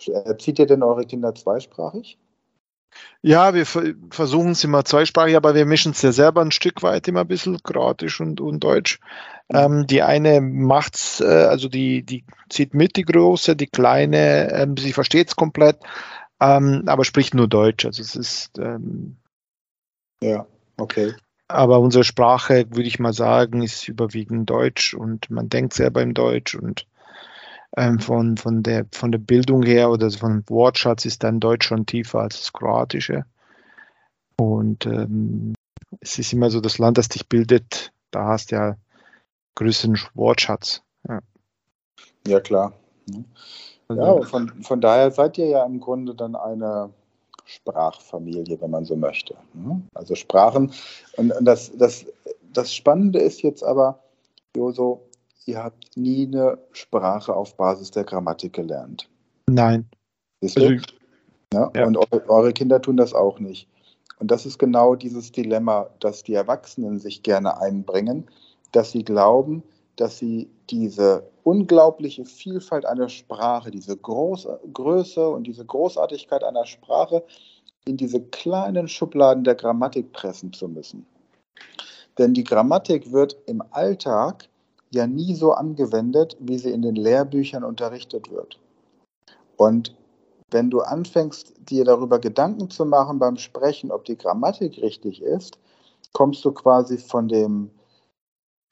Erzieht ihr denn eure Kinder zweisprachig? Ja, wir versuchen es immer zweisprachig, aber wir mischen es ja selber ein Stück weit immer ein bisschen Kroatisch und, und Deutsch. Mhm. Ähm, die eine macht's, äh, also die, die zieht mit, die große, die kleine, ähm, sie versteht es komplett, ähm, aber spricht nur Deutsch. Also es ist ähm, ja, okay. Aber unsere Sprache, würde ich mal sagen, ist überwiegend Deutsch und man denkt selber im Deutsch und ähm, von, von, der, von der Bildung her oder vom Wortschatz ist dann Deutsch schon tiefer als das Kroatische. Und ähm, es ist immer so, das Land, das dich bildet, da hast du ja größeren Wortschatz. Ja, ja klar. Ja, von, von daher seid ihr ja im Grunde dann eine Sprachfamilie, wenn man so möchte. Also Sprachen. Und das, das, das Spannende ist jetzt aber, Joso, ihr habt nie eine Sprache auf Basis der Grammatik gelernt. Nein. Siehst du? Also, ja, ja. Und eure Kinder tun das auch nicht. Und das ist genau dieses Dilemma, das die Erwachsenen sich gerne einbringen, dass sie glauben, dass sie diese unglaubliche Vielfalt einer Sprache, diese große Größe und diese Großartigkeit einer Sprache in diese kleinen Schubladen der Grammatik pressen zu müssen. Denn die Grammatik wird im Alltag ja nie so angewendet, wie sie in den Lehrbüchern unterrichtet wird. Und wenn du anfängst, dir darüber Gedanken zu machen beim Sprechen, ob die Grammatik richtig ist, kommst du quasi von dem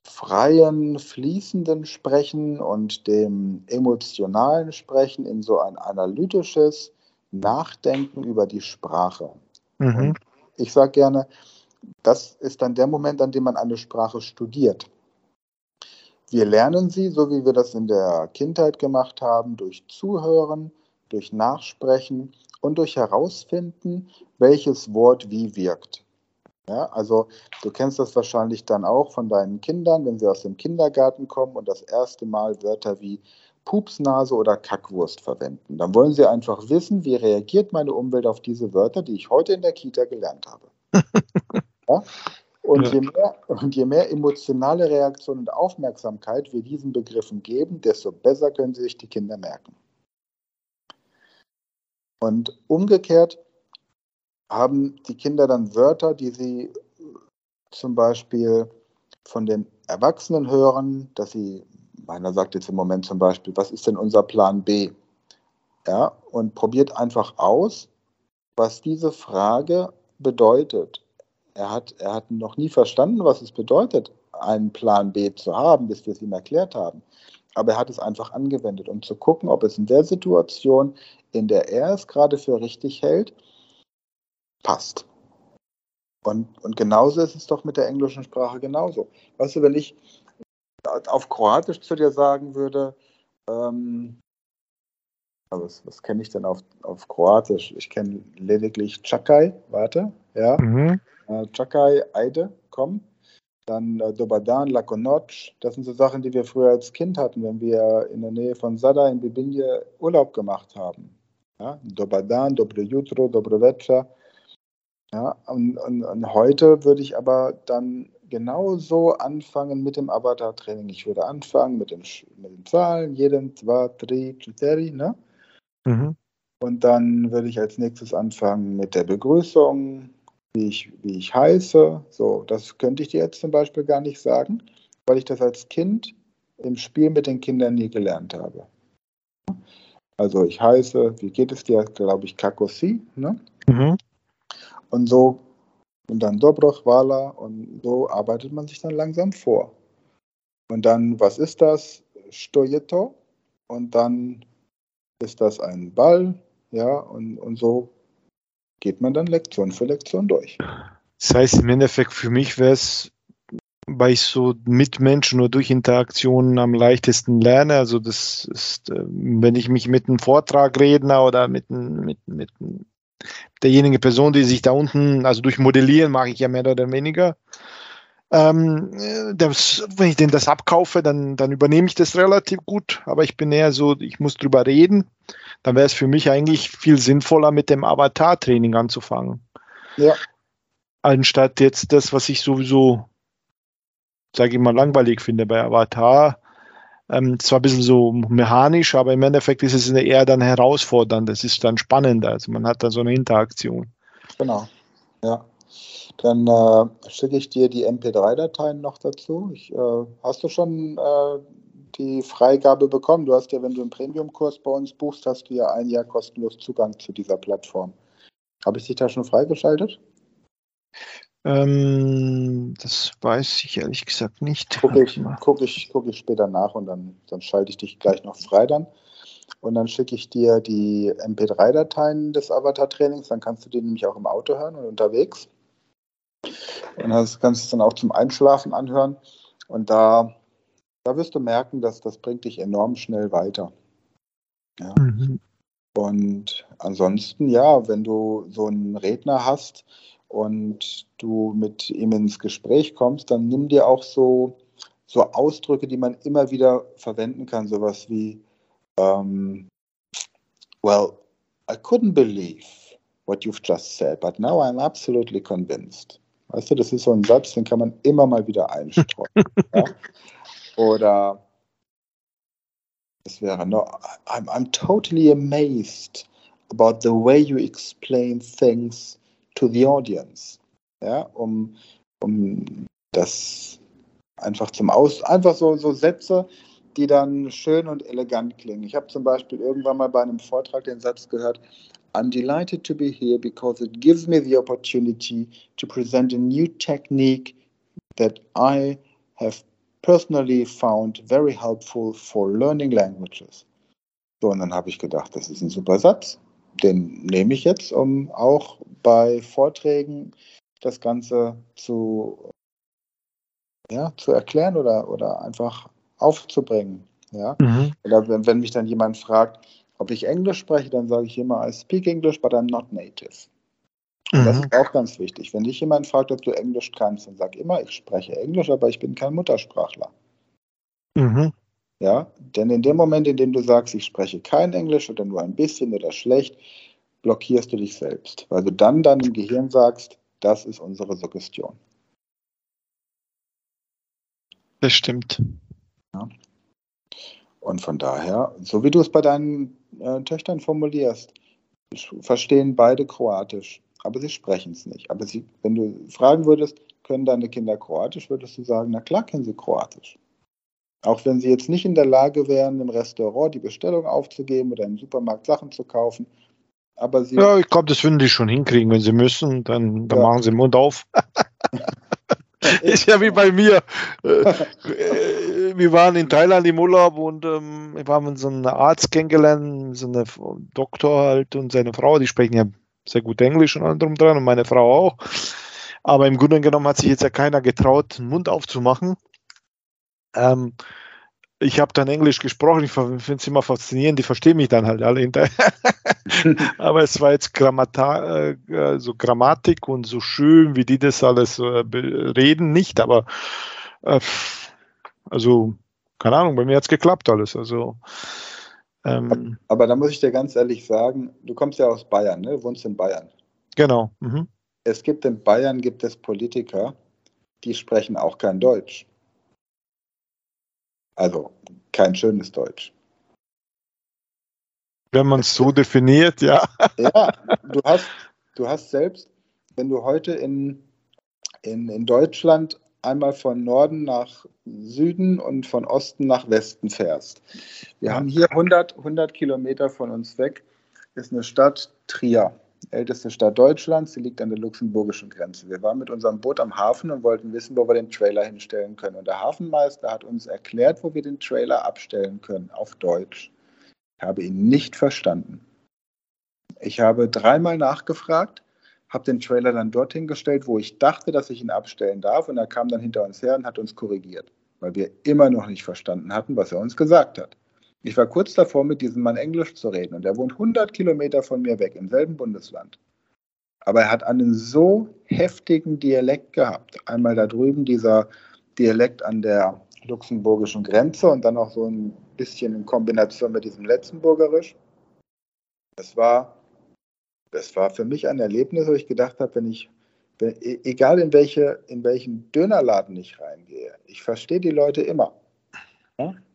freien, fließenden Sprechen und dem emotionalen Sprechen in so ein analytisches Nachdenken über die Sprache. Mhm. ich sage gerne, das ist dann der Moment, an dem man eine Sprache studiert. Wir lernen sie, so wie wir das in der Kindheit gemacht haben, durch Zuhören, durch Nachsprechen und durch Herausfinden, welches Wort wie wirkt. Ja, also du kennst das wahrscheinlich dann auch von deinen Kindern, wenn sie aus dem Kindergarten kommen und das erste Mal Wörter wie Pupsnase oder Kackwurst verwenden. Dann wollen sie einfach wissen, wie reagiert meine Umwelt auf diese Wörter, die ich heute in der Kita gelernt habe. [LAUGHS] ja? Und, je mehr, und je mehr emotionale Reaktion und Aufmerksamkeit wir diesen Begriffen geben, desto besser können sie sich die Kinder merken. Und umgekehrt haben die Kinder dann Wörter, die sie zum Beispiel von den Erwachsenen hören, dass sie, meiner sagt jetzt im Moment zum Beispiel, was ist denn unser Plan B? Ja, und probiert einfach aus, was diese Frage bedeutet. Er hat, er hat noch nie verstanden, was es bedeutet, einen Plan B zu haben, bis wir es ihm erklärt haben. Aber er hat es einfach angewendet, um zu gucken, ob es in der Situation, in der er es gerade für richtig hält, passt. Und, und genauso ist es doch mit der englischen Sprache genauso. Weißt du, wenn ich auf Kroatisch zu dir sagen würde, ähm, was, was kenne ich denn auf, auf Kroatisch? Ich kenne lediglich Čakaj, warte, ja. Mhm. Äh, Čakaj, Eide, komm. Dann äh, Dobadan, Lakonoc, das sind so Sachen, die wir früher als Kind hatten, wenn wir in der Nähe von Sada in Bibinje Urlaub gemacht haben. Ja, Dobadan, Dobre Jutro, Dobre Večer. Ja, und, und, und, heute würde ich aber dann genauso anfangen mit dem Avatar-Training. Ich würde anfangen mit den, mit den Zahlen, jeden, zwei, drei, cztery, ne? Mhm. Und dann würde ich als nächstes anfangen mit der Begrüßung, wie ich, wie ich heiße. So, das könnte ich dir jetzt zum Beispiel gar nicht sagen, weil ich das als Kind im Spiel mit den Kindern nie gelernt habe. Also ich heiße, wie geht es dir, glaube ich, Kakosi, ne? Mhm. Und so, und dann Dobroch, Wala, und so arbeitet man sich dann langsam vor. Und dann, was ist das? Stojeto. Und dann ist das ein Ball, ja, und, und so geht man dann Lektion für Lektion durch. Das heißt, im Endeffekt für mich wäre es, weil ich so mit Menschen nur durch Interaktionen am leichtesten lerne. Also das ist, äh, wenn ich mich mit einem Vortragredner oder mit, mit, mit derjenigen Person, die sich da unten, also durch Modellieren mache ich ja mehr oder weniger. Ähm, das, wenn ich denn das abkaufe, dann, dann übernehme ich das relativ gut, aber ich bin eher so, ich muss drüber reden dann wäre es für mich eigentlich viel sinnvoller, mit dem Avatar-Training anzufangen. Ja. Anstatt jetzt das, was ich sowieso, sage ich mal, langweilig finde bei Avatar. Ähm, zwar ein bisschen so mechanisch, aber im Endeffekt ist es eher dann herausfordernd. Das ist dann spannender. Also man hat da so eine Interaktion. Genau. Ja. Dann äh, schicke ich dir die MP3-Dateien noch dazu. Ich, äh, hast du schon äh, die Freigabe bekommen. Du hast ja, wenn du einen Premium-Kurs bei uns buchst, hast du ja ein Jahr kostenlos Zugang zu dieser Plattform. Habe ich dich da schon freigeschaltet? Ähm, das weiß ich ehrlich gesagt nicht. Gucke ich, guck ich, guck ich später nach und dann, dann schalte ich dich gleich noch frei dann. Und dann schicke ich dir die MP3-Dateien des Avatar-Trainings. Dann kannst du die nämlich auch im Auto hören und unterwegs. Und das kannst du dann auch zum Einschlafen anhören. Und da da wirst du merken, dass das bringt dich enorm schnell weiter. Ja. Mhm. Und ansonsten, ja, wenn du so einen Redner hast und du mit ihm ins Gespräch kommst, dann nimm dir auch so, so Ausdrücke, die man immer wieder verwenden kann, sowas wie, um, well, I couldn't believe what you've just said, but now I'm absolutely convinced. Weißt du, das ist so ein Satz, den kann man immer mal wieder einstreuen. [LAUGHS] ja? Oder es wäre no, I'm, I'm totally amazed about the way you explain things to the audience. Ja, um, um das einfach zum Aus, einfach so, so Sätze, die dann schön und elegant klingen. Ich habe zum Beispiel irgendwann mal bei einem Vortrag den Satz gehört, I'm delighted to be here because it gives me the opportunity to present a new technique that I have personally found very helpful for learning languages. So, und dann habe ich gedacht, das ist ein super Satz. Den nehme ich jetzt, um auch bei Vorträgen das Ganze zu, ja, zu erklären oder, oder einfach aufzubringen. Ja? Mhm. Oder wenn, wenn mich dann jemand fragt, ob ich Englisch spreche, dann sage ich immer, I speak English, but I'm not native. Mhm. Das ist auch ganz wichtig. Wenn dich jemand fragt, ob du Englisch kannst, dann sag immer, ich spreche Englisch, aber ich bin kein Muttersprachler. Mhm. Ja, denn in dem Moment, in dem du sagst, ich spreche kein Englisch oder nur ein bisschen oder schlecht, blockierst du dich selbst, weil du dann deinem Gehirn sagst, das ist unsere Suggestion. Das stimmt. Ja. Und von daher, so wie du es bei deinen äh, Töchtern formulierst, verstehen beide Kroatisch aber sie sprechen es nicht. Aber sie, wenn du fragen würdest, können deine Kinder Kroatisch, würdest du sagen, na klar können sie Kroatisch. Auch wenn sie jetzt nicht in der Lage wären, im Restaurant die Bestellung aufzugeben oder im Supermarkt Sachen zu kaufen. Aber sie. Ja, ich glaube, das würden die schon hinkriegen, wenn sie müssen. Dann, dann ja. machen sie den Mund auf. [LAUGHS] ist ja wie bei mir. Äh, wir waren in Thailand im Urlaub und ähm, wir haben so einen Arzt kennengelernt, so einen Doktor halt und seine Frau, die sprechen ja sehr gut Englisch und allem drum dran und meine Frau auch. Aber im Grunde genommen hat sich jetzt ja keiner getraut, den Mund aufzumachen. Ähm, ich habe dann Englisch gesprochen, ich finde es immer faszinierend, die verstehen mich dann halt alle hinterher. [LAUGHS] aber es war jetzt Grammata, äh, so Grammatik und so schön, wie die das alles äh, reden, nicht, aber äh, also, keine Ahnung, bei mir hat es geklappt alles. Also, ähm, aber da muss ich dir ganz ehrlich sagen, du kommst ja aus Bayern, ne? Du wohnst in Bayern. Genau. Mhm. Es gibt in Bayern gibt es Politiker, die sprechen auch kein Deutsch. Also kein schönes Deutsch. Wenn man es so definiert, ja. Ja, du hast, du hast selbst, wenn du heute in, in, in Deutschland einmal von Norden nach Süden und von Osten nach Westen fährst. Wir haben hier 100, 100 Kilometer von uns weg, ist eine Stadt Trier, älteste Stadt Deutschlands, sie liegt an der luxemburgischen Grenze. Wir waren mit unserem Boot am Hafen und wollten wissen, wo wir den Trailer hinstellen können. Und der Hafenmeister hat uns erklärt, wo wir den Trailer abstellen können, auf Deutsch. Ich habe ihn nicht verstanden. Ich habe dreimal nachgefragt, habe den Trailer dann dorthin gestellt, wo ich dachte, dass ich ihn abstellen darf. Und er kam dann hinter uns her und hat uns korrigiert, weil wir immer noch nicht verstanden hatten, was er uns gesagt hat. Ich war kurz davor, mit diesem Mann Englisch zu reden und er wohnt 100 Kilometer von mir weg, im selben Bundesland. Aber er hat einen so heftigen Dialekt gehabt. Einmal da drüben dieser Dialekt an der luxemburgischen Grenze und dann auch so ein bisschen in Kombination mit diesem Letztenburgerisch. Das war das war für mich ein Erlebnis, wo ich gedacht habe, wenn ich, wenn, e, egal in, welche, in welchen Dönerladen ich reingehe, ich verstehe die Leute immer.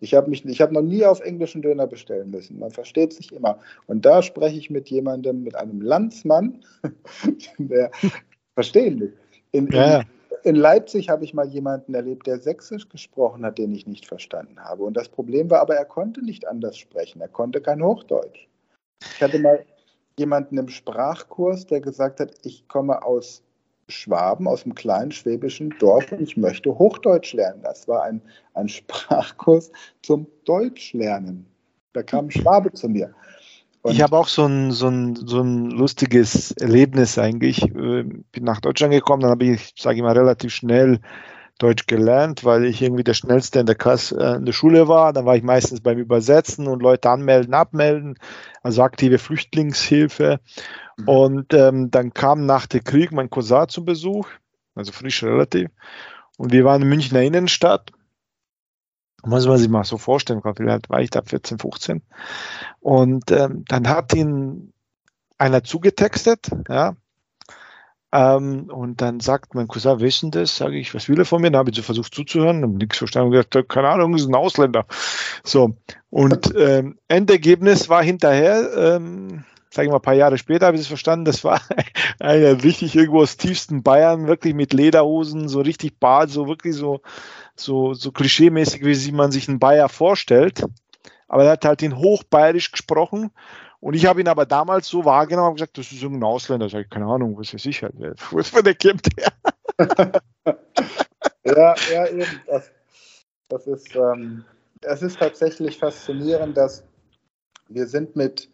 Ich habe hab noch nie auf englischen Döner bestellen müssen. Man versteht sich immer. Und da spreche ich mit jemandem, mit einem Landsmann, [LAUGHS] der verstehen mich. In, in, in Leipzig habe ich mal jemanden erlebt, der Sächsisch gesprochen hat, den ich nicht verstanden habe. Und das Problem war aber, er konnte nicht anders sprechen. Er konnte kein Hochdeutsch. Ich hatte mal, jemanden im Sprachkurs, der gesagt hat, ich komme aus Schwaben, aus einem kleinen schwäbischen Dorf und ich möchte Hochdeutsch lernen. Das war ein, ein Sprachkurs zum Deutschlernen. Da kam ein Schwabe zu mir. Und ich habe auch so ein, so, ein, so ein lustiges Erlebnis eigentlich. Ich äh, bin nach Deutschland gekommen, dann habe ich, sage ich mal, relativ schnell Deutsch gelernt, weil ich irgendwie der Schnellste in der, Klasse, äh, in der Schule war. Dann war ich meistens beim Übersetzen und Leute anmelden, abmelden, also aktive Flüchtlingshilfe. Mhm. Und ähm, dann kam nach dem Krieg mein Cousin zu Besuch, also frisch relativ. Und wir waren in Münchner Innenstadt. Muss man sich mal so vorstellen, vielleicht war ich da 14, 15. Und ähm, dann hat ihn einer zugetextet, ja, ähm, und dann sagt mein Cousin, wissen das? Sage ich, was will er von mir? Dann habe ich so versucht zuzuhören, habe nichts verstanden und gesagt, keine Ahnung, ist ein Ausländer. So. Und [LAUGHS] ähm, Endergebnis war hinterher, ähm, sage ich mal, ein paar Jahre später habe ich es verstanden, das war [LAUGHS] einer richtig irgendwo aus tiefsten Bayern, wirklich mit Lederhosen, so richtig bad, so wirklich so, so, so klischeemäßig, wie man sich einen Bayer vorstellt. Aber er hat halt in Hochbayerisch gesprochen und ich habe ihn aber damals so wahrgenommen und gesagt, das ist irgendein Ausländer. Sag ich, keine Ahnung, was ist sicher. [LAUGHS] Was für der kommt her? ja, ja, eben. Das, das ist, ähm, es ist tatsächlich faszinierend, dass wir sind mit,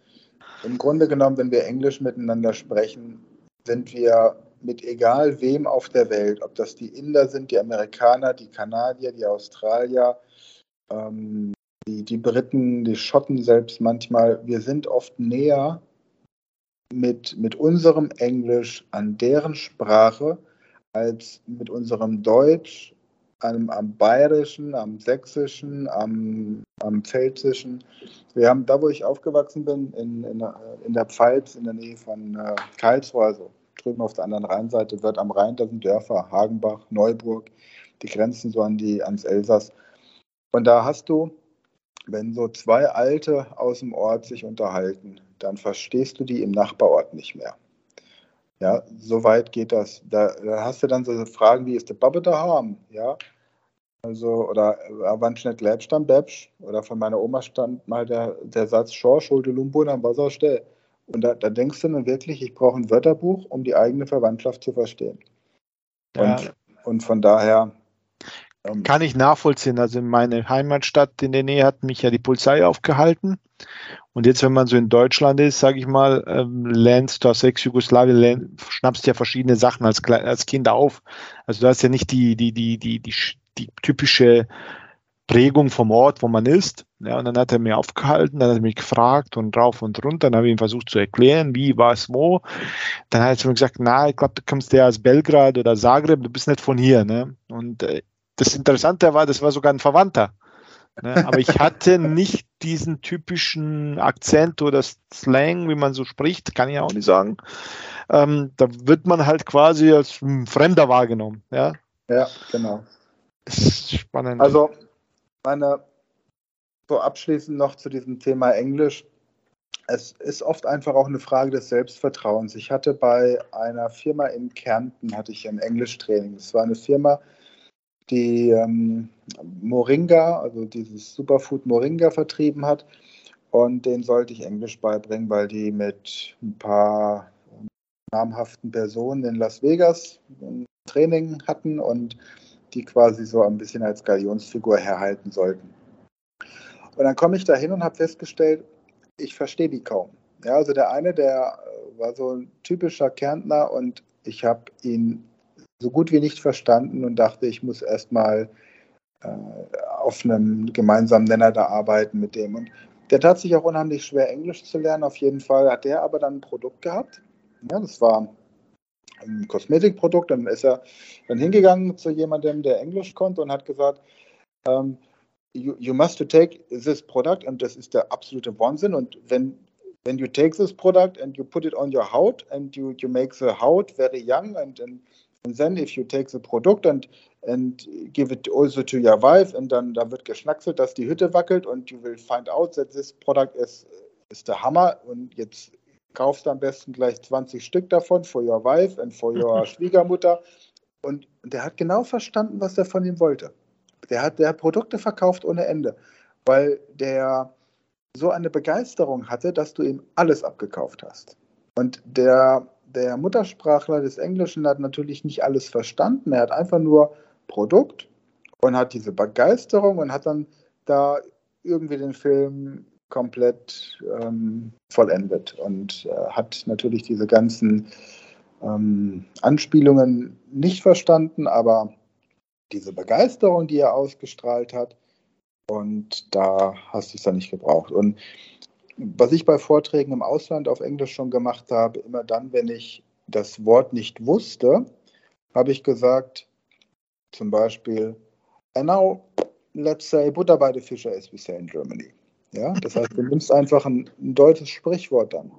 im Grunde genommen, wenn wir Englisch miteinander sprechen, sind wir mit egal wem auf der Welt, ob das die Inder sind, die Amerikaner, die Kanadier, die Australier, ähm, die, die Briten, die Schotten selbst manchmal, wir sind oft näher mit, mit unserem Englisch an deren Sprache als mit unserem Deutsch am, am Bayerischen, am Sächsischen, am, am Pfälzischen. Wir haben da, wo ich aufgewachsen bin, in, in, in der Pfalz, in der Nähe von äh, Karlsruhe, also drüben auf der anderen Rheinseite, wird am Rhein, da sind Dörfer, Hagenbach, Neuburg, die grenzen so an die, ans Elsass. Und da hast du wenn so zwei Alte aus dem Ort sich unterhalten, dann verstehst du die im Nachbarort nicht mehr. Ja, so weit geht das. Da, da hast du dann so Fragen wie, ist der Babbe daheim? Ja, also, oder äh, wann schnell lebst dann Bäbsch? Oder von meiner Oma stand mal der, der Satz, Schor, Schulde, Lumbo, dann was auch stell. Und da, da denkst du dann wirklich, ich brauche ein Wörterbuch, um die eigene Verwandtschaft zu verstehen. Und, ja. und von daher, Kann ich nachvollziehen. Also in meiner Heimatstadt in der Nähe hat mich ja die Polizei aufgehalten. Und jetzt, wenn man so in Deutschland ist, sage ich mal, ähm, lernst du aus Ex-Jugoslawien, schnappst ja verschiedene Sachen als, als Kind auf. Also du hast ja nicht die, die, die, die, die, die typische Prägung vom Ort, wo man ist. Ja, und dann hat er mir aufgehalten, dann hat er mich gefragt und rauf und runter. Dann habe ich ihm versucht zu erklären, wie, was, wo. Dann hat er mir gesagt, na, ich glaube, du kommst ja aus Belgrad oder Zagreb, du bist nicht von hier. Ne? Und äh, das Interessante war, das war sogar ein Verwandter. Ne? Aber ich hatte nicht diesen typischen Akzent oder Slang, wie man so spricht, kann ich auch nicht sagen. Ähm, da wird man halt quasi als Fremder wahrgenommen. Ja, ja genau. Spannend. Also, meine, so abschließend noch zu diesem Thema Englisch. Es ist oft einfach auch eine Frage des Selbstvertrauens. Ich hatte bei einer Firma in Kärnten hatte ich ein Englischtraining. Das war eine Firma, die ähm, Moringa, also dieses Superfood Moringa vertrieben hat. Und den sollte ich Englisch beibringen, weil die mit ein paar namhaften Personen in Las Vegas ein Training hatten und die quasi so ein bisschen als Galionsfigur herhalten sollten. Und dann komme ich da hin und habe festgestellt, ich verstehe die kaum. Ja, also der eine, der war so ein typischer Kärntner und ich habe ihn so gut wie nicht verstanden und dachte, ich muss erstmal äh, auf einem gemeinsamen Nenner da arbeiten mit dem. Und der tat sich auch unheimlich schwer, Englisch zu lernen. Auf jeden Fall hat der aber dann ein Produkt gehabt. Ja, das war ein Kosmetikprodukt. Dann ist er dann hingegangen zu jemandem, der Englisch konnte und hat gesagt, ähm, you, you must take this product und das ist der absolute Wahnsinn. Und wenn when you take this product and you put it on your haut and you, you make the haut very young and, and And then if you take the product and, and give it also to your wife und dann da wird geschnackselt, dass die Hütte wackelt und you will find out that this product is, is the Hammer und jetzt kaufst du am besten gleich 20 Stück davon for your wife and for your [LAUGHS] Schwiegermutter. Und, und der hat genau verstanden, was er von ihm wollte. Der hat, der hat Produkte verkauft ohne Ende, weil der so eine Begeisterung hatte, dass du ihm alles abgekauft hast. Und der der Muttersprachler des Englischen hat natürlich nicht alles verstanden. Er hat einfach nur Produkt und hat diese Begeisterung und hat dann da irgendwie den Film komplett ähm, vollendet und äh, hat natürlich diese ganzen ähm, Anspielungen nicht verstanden, aber diese Begeisterung, die er ausgestrahlt hat, und da hast du es dann nicht gebraucht. Und was ich bei Vorträgen im Ausland auf Englisch schon gemacht habe, immer dann, wenn ich das Wort nicht wusste, habe ich gesagt, zum Beispiel, and now let's say Butter by the Fisher as we say in Germany. Ja, das heißt, du nimmst einfach ein, ein deutsches Sprichwort dann.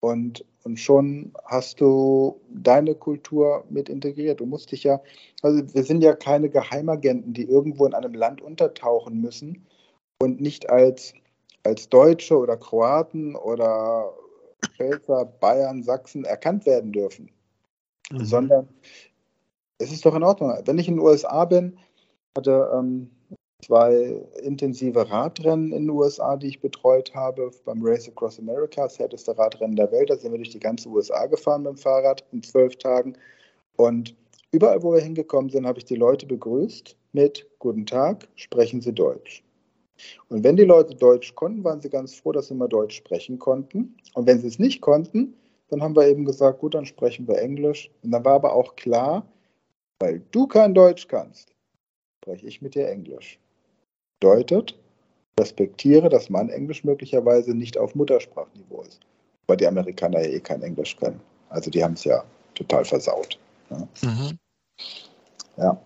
Und, und schon hast du deine Kultur mit integriert. Du musst dich ja, also wir sind ja keine Geheimagenten, die irgendwo in einem Land untertauchen müssen und nicht als als Deutsche oder Kroaten oder Pfälzer, Bayern, Sachsen erkannt werden dürfen, mhm. sondern es ist doch in Ordnung. Wenn ich in den USA bin, hatte ähm, zwei intensive Radrennen in den USA, die ich betreut habe, beim Race Across America, das härteste Radrennen der Welt. Da sind wir durch die ganze USA gefahren mit dem Fahrrad in zwölf Tagen. Und überall, wo wir hingekommen sind, habe ich die Leute begrüßt mit Guten Tag, sprechen Sie Deutsch. Und wenn die Leute Deutsch konnten, waren sie ganz froh, dass sie mal Deutsch sprechen konnten. Und wenn sie es nicht konnten, dann haben wir eben gesagt, gut, dann sprechen wir Englisch. Und dann war aber auch klar, weil du kein Deutsch kannst, spreche ich mit dir Englisch. Bedeutet, respektiere, dass mein Englisch möglicherweise nicht auf Muttersprachniveau ist, weil die Amerikaner ja eh kein Englisch können. Also die haben es ja total versaut. Ne? Mhm. ja.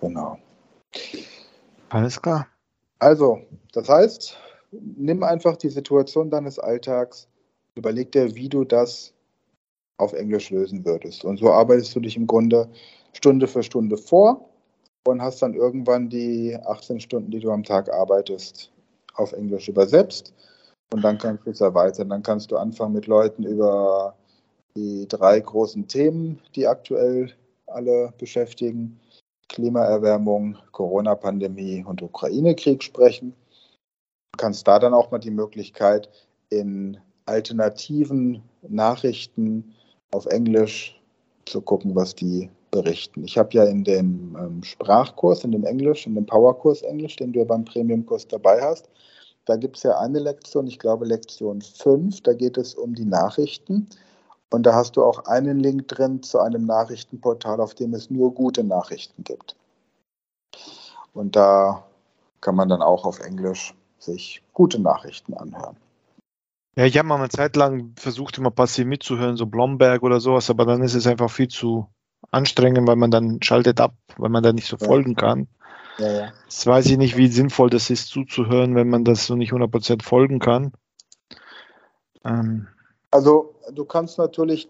Genau. Alles klar. Also, das heißt, nimm einfach die Situation deines Alltags, überleg dir, wie du das auf Englisch lösen würdest. Und so arbeitest du dich im Grunde Stunde für Stunde vor und hast dann irgendwann die 18 Stunden, die du am Tag arbeitest, auf Englisch übersetzt. Und dann kannst du es erweitern. Dann kannst du anfangen mit Leuten über die drei großen Themen, die aktuell alle beschäftigen, Klimaerwärmung, Corona-Pandemie und Ukraine-Krieg sprechen. Du kannst da dann auch mal die Möglichkeit in alternativen Nachrichten auf Englisch zu gucken, was die berichten. Ich habe ja in dem ähm, Sprachkurs, in dem Englisch, in dem Powerkurs Englisch, den du ja beim Premiumkurs dabei hast, da gibt es ja eine Lektion, ich glaube Lektion 5, da geht es um die Nachrichten. Und da hast du auch einen Link drin zu einem Nachrichtenportal, auf dem es nur gute Nachrichten gibt. Und da kann man dann auch auf Englisch sich gute Nachrichten anhören. Ja, ich habe mal eine Zeit lang versucht, immer passiv mitzuhören, so Blomberg oder sowas, aber dann ist es einfach viel zu anstrengend, weil man dann schaltet ab, weil man da nicht so ja. folgen kann. Ja, ja. Jetzt weiß ich nicht, wie sinnvoll das ist, zuzuhören, wenn man das so nicht 100% folgen kann. Ähm. Also, du kannst natürlich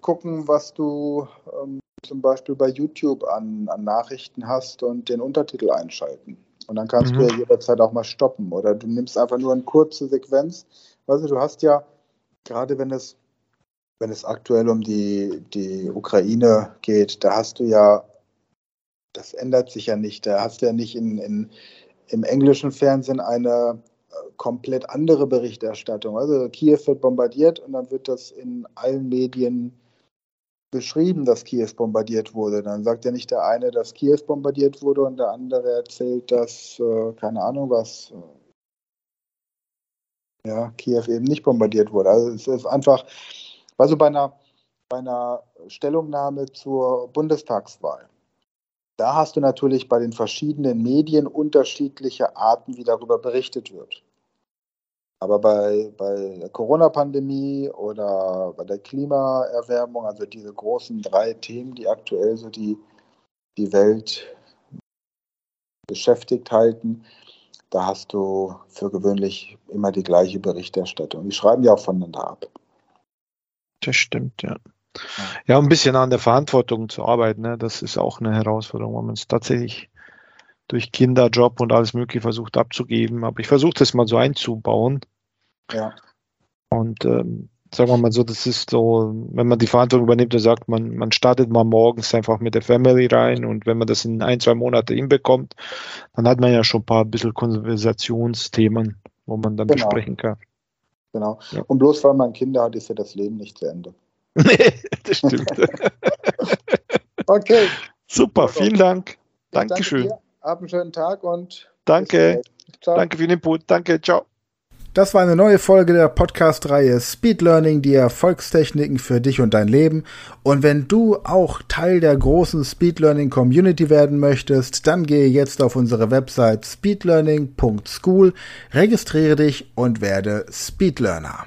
gucken, was du ähm, zum Beispiel bei YouTube an, an, Nachrichten hast und den Untertitel einschalten. Und dann kannst mhm. du ja jederzeit auch mal stoppen. Oder du nimmst einfach nur eine kurze Sequenz. Weißt du, du hast ja, gerade wenn es, wenn es aktuell um die, die Ukraine geht, da hast du ja das ändert sich ja nicht. Da hast du ja nicht in, in, im englischen Fernsehen eine komplett andere Berichterstattung. Also Kiew wird bombardiert und dann wird das in allen Medien beschrieben, dass Kiew bombardiert wurde. Dann sagt ja nicht der eine, dass Kiew bombardiert wurde und der andere erzählt, dass, äh, keine Ahnung was, äh, ja, Kiew eben nicht bombardiert wurde. Also es ist einfach, also bei einer, bei einer Stellungnahme zur Bundestagswahl da hast du natürlich bei den verschiedenen Medien unterschiedliche Arten, wie darüber berichtet wird. Aber bei, bei der Corona-Pandemie oder bei der Klimaerwärmung, also diese großen drei Themen, die aktuell so die, die Welt beschäftigt halten, da hast du für gewöhnlich immer die gleiche Berichterstattung. Die schreiben ja auch voneinander ab. Das stimmt, ja. Ja, ein bisschen an der Verantwortung zu arbeiten, ne? das ist auch eine Herausforderung, wenn man es tatsächlich durch Kinderjob und alles Mögliche versucht abzugeben. Aber ich versuche das mal so einzubauen. Ja. Und ähm, sagen wir mal so, das ist so, wenn man die Verantwortung übernimmt und sagt, man, man startet mal morgens einfach mit der Family rein und wenn man das in ein, zwei Monate hinbekommt, dann hat man ja schon ein paar bisschen Konversationsthemen, wo man dann genau. besprechen kann. Genau. Ja. Und bloß weil man Kinder hat, ist ja das Leben nicht zu Ende. [LAUGHS] Nee, das stimmt. [LAUGHS] okay. Super, vielen Dank. Dankeschön. Danke Hab einen schönen Tag und. Danke. Danke für den Input. Danke. Ciao. Das war eine neue Folge der Podcast-Reihe Speed Learning, die Erfolgstechniken für dich und dein Leben. Und wenn du auch Teil der großen Speed Learning Community werden möchtest, dann gehe jetzt auf unsere Website speedlearning.school, registriere dich und werde Speed Learner.